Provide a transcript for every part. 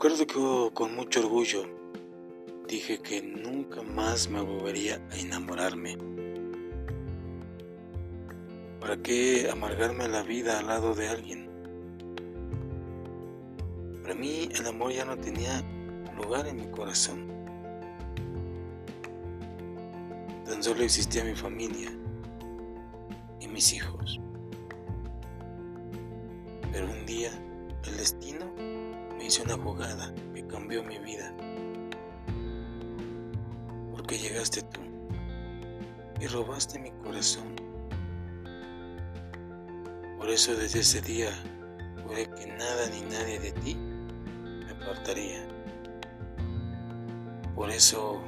Recuerdo que con mucho orgullo dije que nunca más me volvería a enamorarme. ¿Para qué amargarme la vida al lado de alguien? Para mí el amor ya no tenía lugar en mi corazón. Tan solo existía mi familia y mis hijos. Pero un día el destino me hizo una jugada que cambió mi vida. Porque llegaste tú y robaste mi corazón. Por eso desde ese día juré que nada ni nadie de ti me apartaría. Por eso,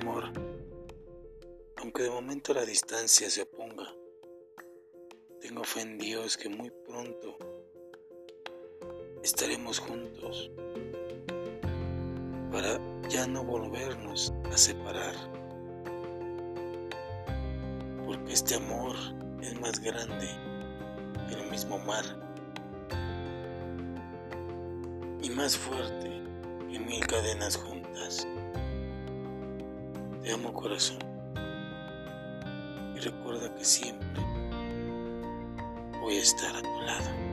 amor, aunque de momento la distancia se oponga, tengo fe en Dios que muy pronto estaremos juntos para ya no volvernos a separar. Porque este amor es más grande que el mismo mar y más fuerte que mil cadenas juntas. Te amo corazón y recuerda que siempre voy a estar a tu lado.